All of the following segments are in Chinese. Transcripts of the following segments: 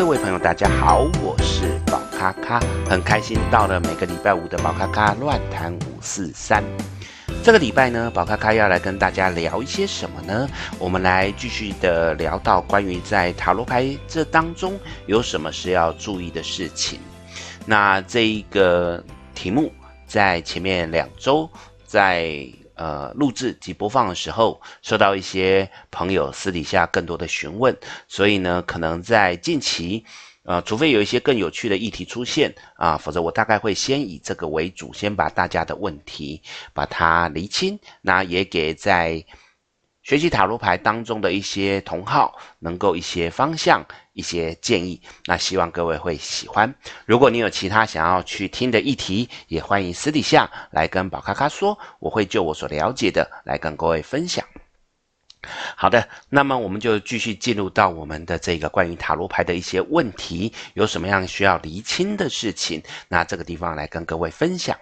各位朋友，大家好，我是宝咖咖，很开心到了每个礼拜五的宝咖咖乱谈五四三。这个礼拜呢，宝咖咖要来跟大家聊一些什么呢？我们来继续的聊到关于在塔罗牌这当中有什么是要注意的事情。那这一个题目在前面两周在。呃，录制及播放的时候，收到一些朋友私底下更多的询问，所以呢，可能在近期，呃，除非有一些更有趣的议题出现啊，否则我大概会先以这个为主，先把大家的问题把它厘清，那也给在。学习塔罗牌当中的一些同好，能够一些方向、一些建议，那希望各位会喜欢。如果你有其他想要去听的议题，也欢迎私底下来跟宝咖咖说，我会就我所了解的来跟各位分享。好的，那么我们就继续进入到我们的这个关于塔罗牌的一些问题，有什么样需要厘清的事情？那这个地方来跟各位分享。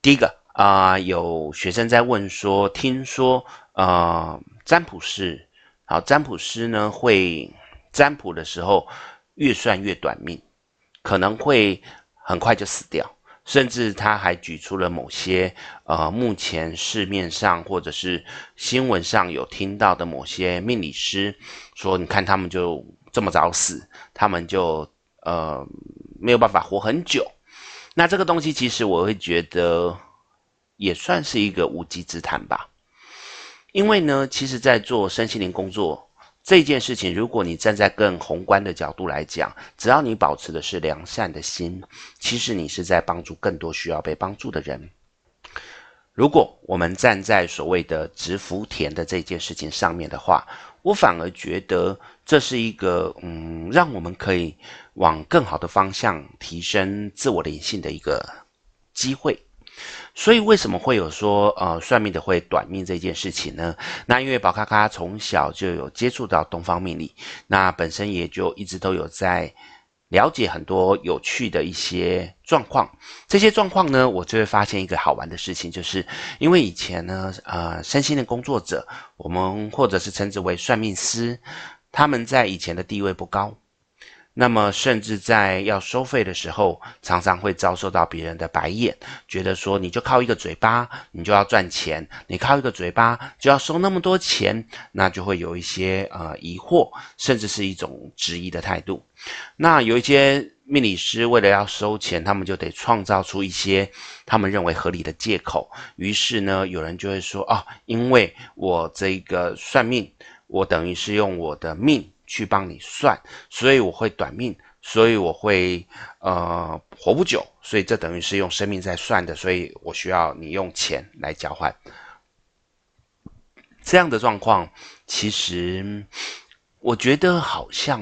第一个啊、有学生在问说，听说。呃，占卜师，好，占卜师呢会占卜的时候越算越短命，可能会很快就死掉，甚至他还举出了某些呃，目前市面上或者是新闻上有听到的某些命理师说，你看他们就这么早死，他们就呃没有办法活很久。那这个东西其实我会觉得也算是一个无稽之谈吧。因为呢，其实，在做身心灵工作这件事情，如果你站在更宏观的角度来讲，只要你保持的是良善的心，其实你是在帮助更多需要被帮助的人。如果我们站在所谓的植福田的这件事情上面的话，我反而觉得这是一个嗯，让我们可以往更好的方向提升自我灵性的一个机会。所以为什么会有说呃算命的会短命这件事情呢？那因为宝咖咖从小就有接触到东方命理，那本身也就一直都有在了解很多有趣的一些状况。这些状况呢，我就会发现一个好玩的事情，就是因为以前呢，呃，身心的工作者，我们或者是称之为算命师，他们在以前的地位不高。那么，甚至在要收费的时候，常常会遭受到别人的白眼，觉得说你就靠一个嘴巴，你就要赚钱，你靠一个嘴巴就要收那么多钱，那就会有一些呃疑惑，甚至是一种质疑的态度。那有一些命理师为了要收钱，他们就得创造出一些他们认为合理的借口。于是呢，有人就会说啊，因为我这个算命，我等于是用我的命。去帮你算，所以我会短命，所以我会呃活不久，所以这等于是用生命在算的，所以我需要你用钱来交换。这样的状况，其实我觉得好像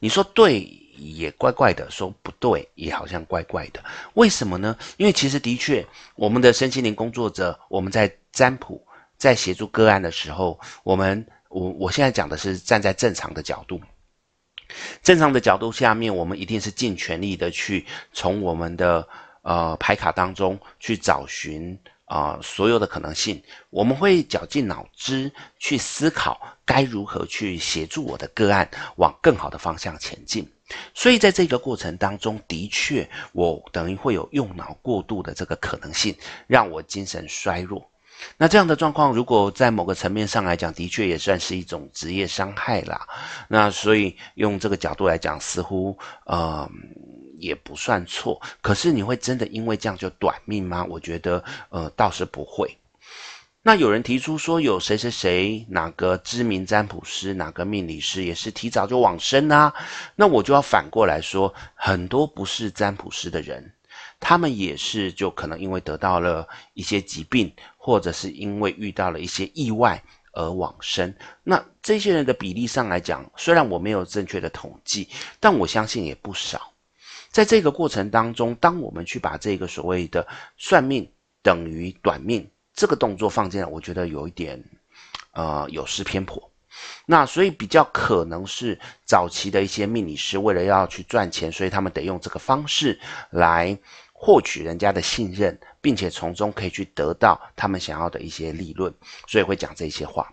你说对也怪怪的，说不对也好像怪怪的。为什么呢？因为其实的确，我们的身心灵工作者，我们在占卜、在协助个案的时候，我们。我我现在讲的是站在正常的角度，正常的角度下面，我们一定是尽全力的去从我们的呃牌卡当中去找寻啊、所有的可能性，我们会绞尽脑汁去思考该如何去协助我的个案往更好的方向前进。所以在这个过程当中，的确我等于会有用脑过度的这个可能性，让我精神衰弱。那这样的状况，如果在某个层面上来讲，的确也算是一种职业伤害啦。那所以用这个角度来讲，似乎呃也不算错。可是你会真的因为这样就短命吗？我觉得呃倒是不会。那有人提出说，有谁谁谁哪个知名占卜师、哪个命理师也是提早就往生啊？那我就要反过来说，很多不是占卜师的人。他们也是，就可能因为得到了一些疾病，或者是因为遇到了一些意外而往生。那这些人的比例上来讲，虽然我没有正确的统计，但我相信也不少。在这个过程当中，当我们去把这个所谓的算命等于短命这个动作放进来，我觉得有一点，呃，有失偏颇。那所以比较可能是早期的一些命理师为了要去赚钱，所以他们得用这个方式来。获取人家的信任，并且从中可以去得到他们想要的一些利润，所以会讲这些话。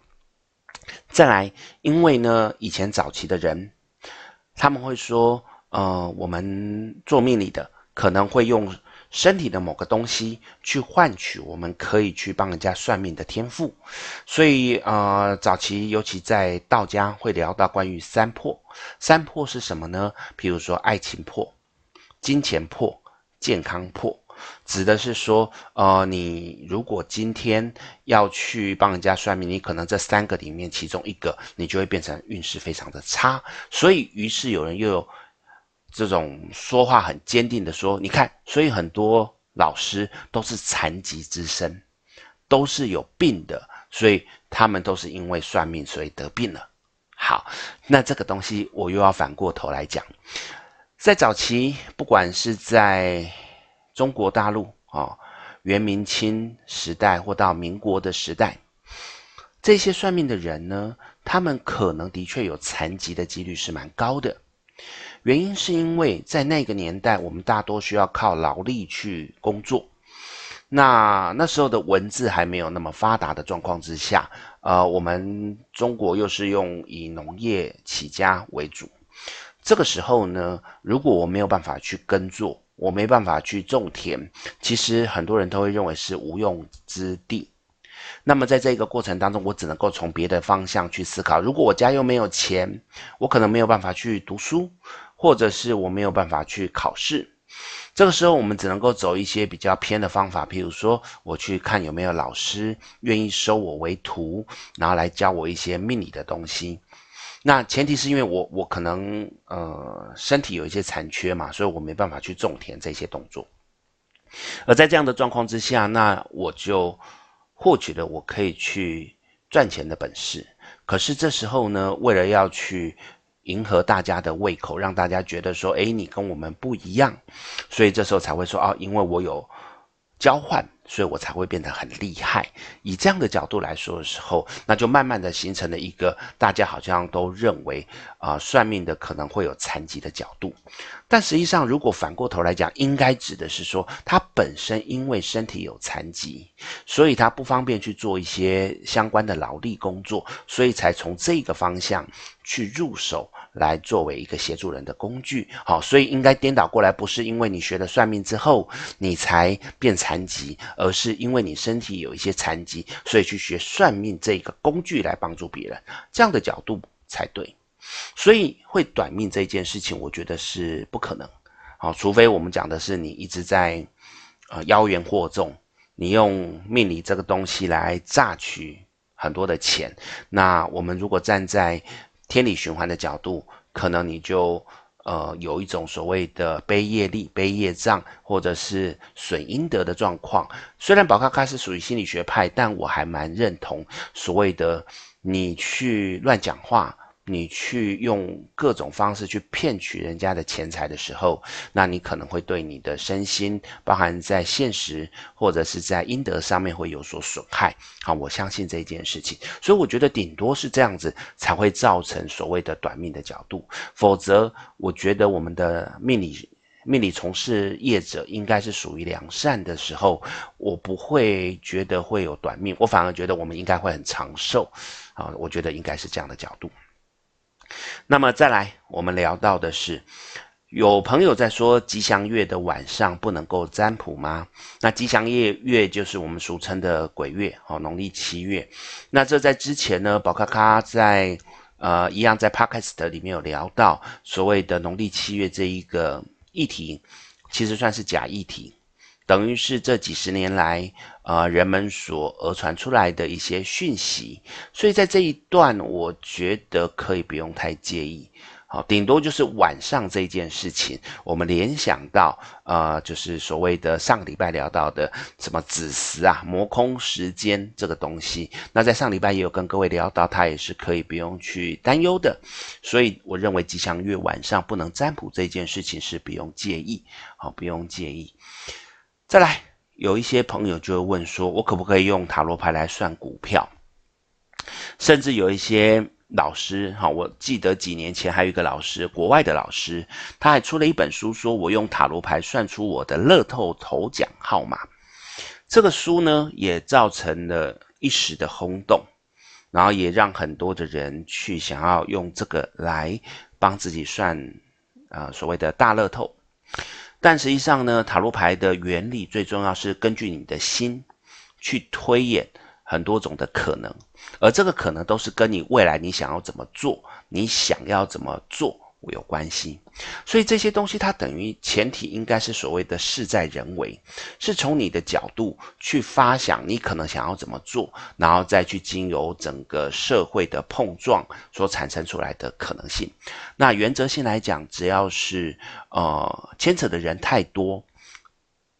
再来，因为呢，以前早期的人，他们会说，呃，我们做命理的可能会用身体的某个东西去换取我们可以去帮人家算命的天赋，所以呃，早期尤其在道家会聊到关于三破，三破是什么呢？譬如说爱情破、金钱破、健康破，指的是说，呃，你如果今天要去帮人家算命，你可能这三个里面其中一个，你就会变成运势非常的差，所以于是有人又有。这种说话很坚定的说，你看，所以很多老师都是残疾之身，都是有病的，所以他们都是因为算命所以得病了。好，那这个东西我又要反过头来讲，在早期，不管是在中国大陆啊、哦，元明清时代或到民国的时代，这些算命的人呢，他们可能的确有残疾的几率是蛮高的。原因是因为在那个年代，我们大多需要靠劳力去工作。那那时候的文字还没有那么发达的状况之下，呃，我们中国又是用以农业起家为主。这个时候呢，如果我没有办法去耕作，我没办法去种田，其实很多人都会认为是无用之地。那么在这个过程当中，我只能够从别的方向去思考。如果我家又没有钱，我可能没有办法去读书。或者是我没有办法去考试，这个时候我们只能够走一些比较偏的方法，譬如说我去看有没有老师愿意收我为徒，然后来教我一些命理的东西。那前提是因为我我可能呃身体有一些残缺嘛，所以我没办法去种田这些动作。而在这样的状况之下，那我就获取了我可以去赚钱的本事。可是这时候呢，为了要去迎合大家的胃口，让大家觉得说，诶，你跟我们不一样，所以这时候才会说，哦，因为我有交换。所以我才会变得很厉害。以这样的角度来说的时候，那就慢慢的形成了一个大家好像都认为啊、算命的可能会有残疾的角度。但实际上，如果反过头来讲，应该指的是说，他本身因为身体有残疾，所以他不方便去做一些相关的劳力工作，所以才从这个方向去入手。来作为一个协助人的工具，好，所以应该颠倒过来，不是因为你学了算命之后你才变残疾，而是因为你身体有一些残疾，所以去学算命这个工具来帮助别人，这样的角度才对。所以会短命这件事情，我觉得是不可能，好，除非我们讲的是你一直在呃妖言惑众，你用命理这个东西来榨取很多的钱，那我们如果站在天理循环的角度，可能你就呃有一种所谓的背业力、背业障，或者是损阴德的状况。虽然宝咖咖是属于心理学派，但我还蛮认同所谓的你去乱讲话。你去用各种方式去骗取人家的钱财的时候，那你可能会对你的身心，包含在现实或者是在阴德上面会有所损害。好，我相信这件事情，所以我觉得顶多是这样子才会造成所谓的短命的角度。否则，我觉得我们的命理命理从事业者应该是属于良善的时候，我不会觉得会有短命，我反而觉得我们应该会很长寿。啊，我觉得应该是这样的角度。那么再来，我们聊到的是，有朋友在说吉祥月的晚上不能够占卜吗？那吉祥月月就是我们俗称的鬼月，哦，农历七月。那这在之前呢，宝咖咖在呃一样在 Podcast 里面有聊到所谓的农历七月这一个议题，其实算是假议题。等于是这几十年来，呃，人们所讹传出来的一些讯息，所以在这一段，我觉得可以不用太介意。好，顶多就是晚上这件事情，我们联想到，呃，就是所谓的上礼拜聊到的什么子时啊、魔空时间这个东西。那在上礼拜也有跟各位聊到，它也是可以不用去担忧的。所以我认为吉祥月晚上不能占卜这件事情是不用介意，好，不用介意。再来，有一些朋友就会问说，我可不可以用塔罗牌来算股票？甚至有一些老师，哈，我记得几年前还有一个老师，国外的老师，他还出了一本书，说我用塔罗牌算出我的乐透头奖号码。这个书呢，也造成了一时的轰动，然后也让很多的人去想要用这个来。帮自己算，呃，所谓的大乐透。但实际上呢，塔罗牌的原理最重要是根据你的心去推演很多种的可能，而这个可能都是跟你未来你想要怎么做，你想要怎么做。有关系，所以这些东西它等于前提应该是所谓的事在人为，是从你的角度去发想你可能想要怎么做，然后再去经由整个社会的碰撞所产生出来的可能性。那原则性来讲，只要是呃牵扯的人太多，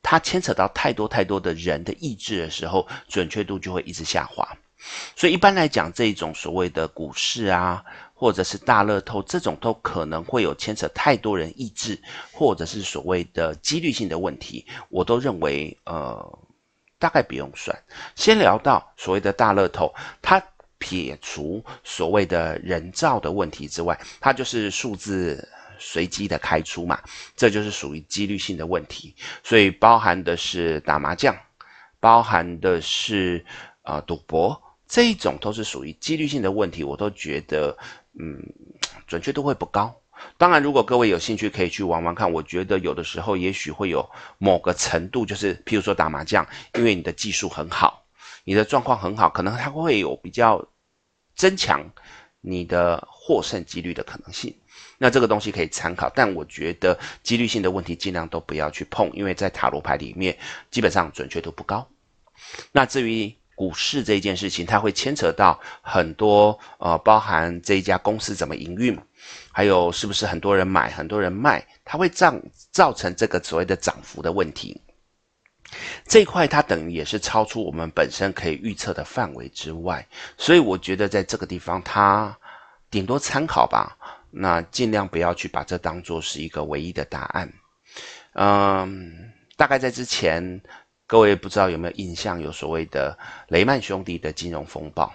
它牵扯到太多太多的人的意志的时候，准确度就会一直下滑。所以一般来讲，这种所谓的股市啊。或者是大乐透这种都可能会有牵扯太多人意志，或者是所谓的几率性的问题，我都认为呃大概不用算。先聊到所谓的大乐透，它撇除所谓的人造的问题之外，它就是数字随机的开出嘛，这就是属于几率性的问题。所以包含的是打麻将，包含的是呃赌博，这一种都是属于几率性的问题，我都觉得。嗯，准确度会不高。当然，如果各位有兴趣，可以去玩玩看。我觉得有的时候也许会有某个程度，就是譬如说打麻将，因为你的技术很好，你的状况很好，可能它会有比较增强你的获胜几率的可能性。那这个东西可以参考，但我觉得几率性的问题尽量都不要去碰，因为在塔罗牌里面基本上准确度不高。那至于，股市这一件事情，它会牵扯到很多，呃，包含这一家公司怎么营运，还有是不是很多人买、很多人卖，它会造造成这个所谓的涨幅的问题。这一块它等于也是超出我们本身可以预测的范围之外，所以我觉得在这个地方它顶多参考吧，那尽量不要去把这当做是一个唯一的答案。嗯，大概在之前。各位不知道有没有印象，有所谓的雷曼兄弟的金融风暴，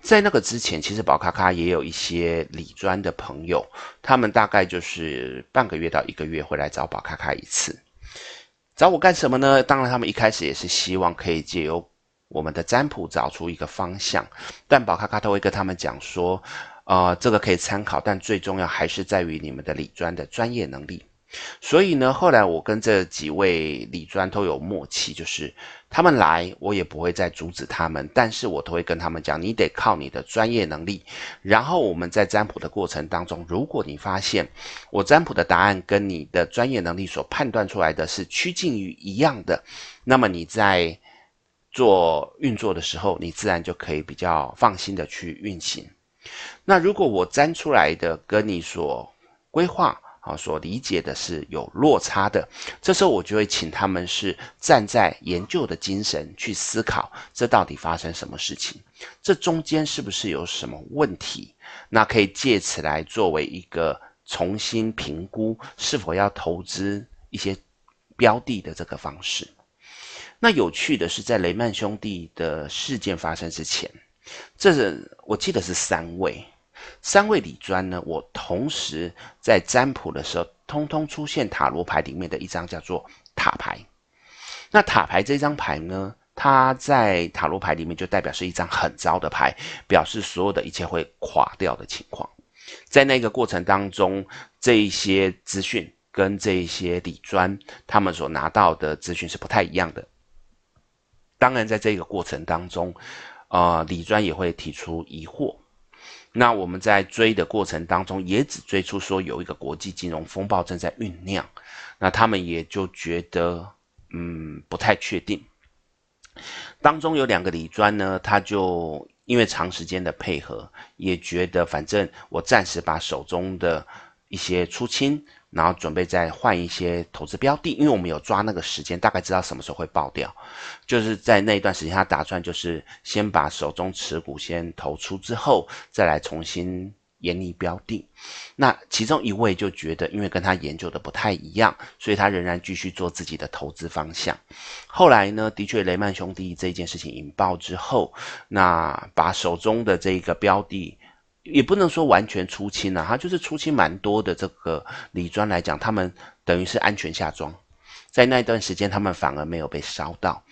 在那个之前，其实宝咖咖也有一些理专的朋友，他们大概就是半个月到一个月会来找宝咖咖一次，找我干什么呢？当然，他们一开始也是希望可以借由我们的占卜找出一个方向，但宝咖咖都会跟他们讲说，呃，这个可以参考，但最重要还是在于你们的理专的专业能力。所以呢，后来我跟这几位理专都有默契，就是他们来，我也不会再阻止他们，但是我都会跟他们讲，你得靠你的专业能力。然后我们在占卜的过程当中，如果你发现我占卜的答案跟你的专业能力所判断出来的是趋近于一样的，那么你在做运作的时候，你自然就可以比较放心的去运行。那如果我占出来的跟你所规划，啊，所理解的是有落差的，这时候我就会请他们是站在研究的精神去思考，这到底发生什么事情，这中间是不是有什么问题？那可以借此来作为一个重新评估是否要投资一些标的的这个方式。那有趣的是，在雷曼兄弟的事件发生之前，这是我记得是三位。三位理专呢，我同时在占卜的时候，通通出现塔罗牌里面的一张叫做塔牌。那塔牌这张牌呢，它在塔罗牌里面就代表是一张很糟的牌，表示所有的一切会垮掉的情况。在那个过程当中，这一些资讯跟这一些理专他们所拿到的资讯是不太一样的。当然，在这个过程当中，呃，理专也会提出疑惑。那我们在追的过程当中，也只追出说有一个国际金融风暴正在酝酿，那他们也就觉得，嗯，不太确定。当中有两个李专呢，他就因为长时间的配合，也觉得反正我暂时把手中的一些出清。然后准备再换一些投资标的，因为我们有抓那个时间，大概知道什么时候会爆掉。就是在那一段时间，他打算就是先把手中持股先投出之后，再来重新研拟标的。那其中一位就觉得，因为跟他研究的不太一样，所以他仍然继续做自己的投资方向。后来呢，的确雷曼兄弟这件事情引爆之后，那把手中的这个标的。也不能说完全出清啊，他就是出清蛮多的。这个理专来讲，他们等于是安全下庄，在那一段时间，他们反而没有被烧到。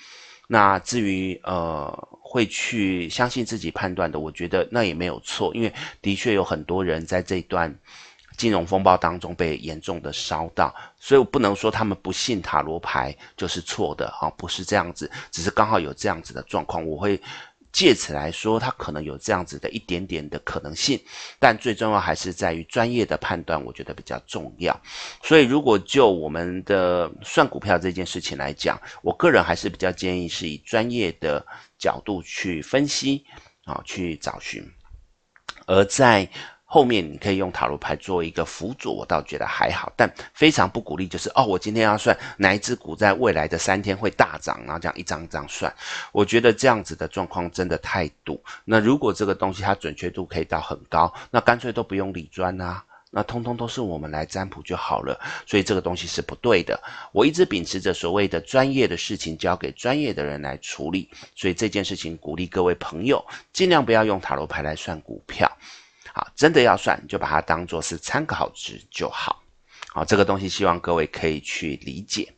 那至于呃会去相信自己判断的，我觉得那也没有错，因为的确有很多人在这段金融风暴当中被严重的烧到，所以我不能说他们不信塔罗牌就是错的哈，不是这样子，只是刚好有这样子的状况，我会。借此来说，它可能有这样子的一点点的可能性，但最重要还是在于专业的判断，我觉得比较重要。所以，如果就我们的算股票这件事情来讲，我个人还是比较建议是以专业的角度去分析啊，去找寻，而在。后面你可以用塔罗牌做一个辅佐，我倒觉得还好，但非常不鼓励。就是哦，我今天要算哪一只股在未来的三天会大涨，然后这样一张一张算，我觉得这样子的状况真的太赌。那如果这个东西它准确度可以到很高，那干脆都不用理专啊，那通通都是我们来占卜就好了。所以这个东西是不对的。我一直秉持着所谓的专业的事情交给专业的人来处理，所以这件事情鼓励各位朋友尽量不要用塔罗牌来算股票。好，真的要算，就把它当做是参考值就好。好，这个东西希望各位可以去理解。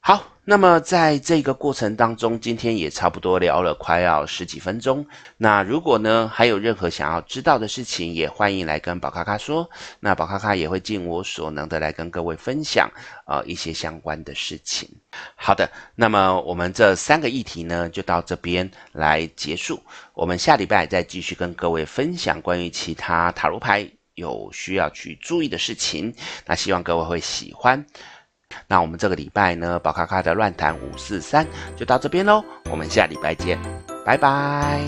好，那么在这个过程当中，今天也差不多聊了快要十几分钟。那如果呢，还有任何想要知道的事情，也欢迎来跟宝咖咖说。那宝咖咖也会尽我所能的来跟各位分享呃一些相关的事情。好的，那么我们这三个议题呢，就到这边来结束。我们下礼拜再继续跟各位分享关于其他塔罗牌有需要去注意的事情。那希望各位会喜欢。那我们这个礼拜呢，宝咖咖的乱谈五四三就到这边喽，我们下礼拜见，拜拜。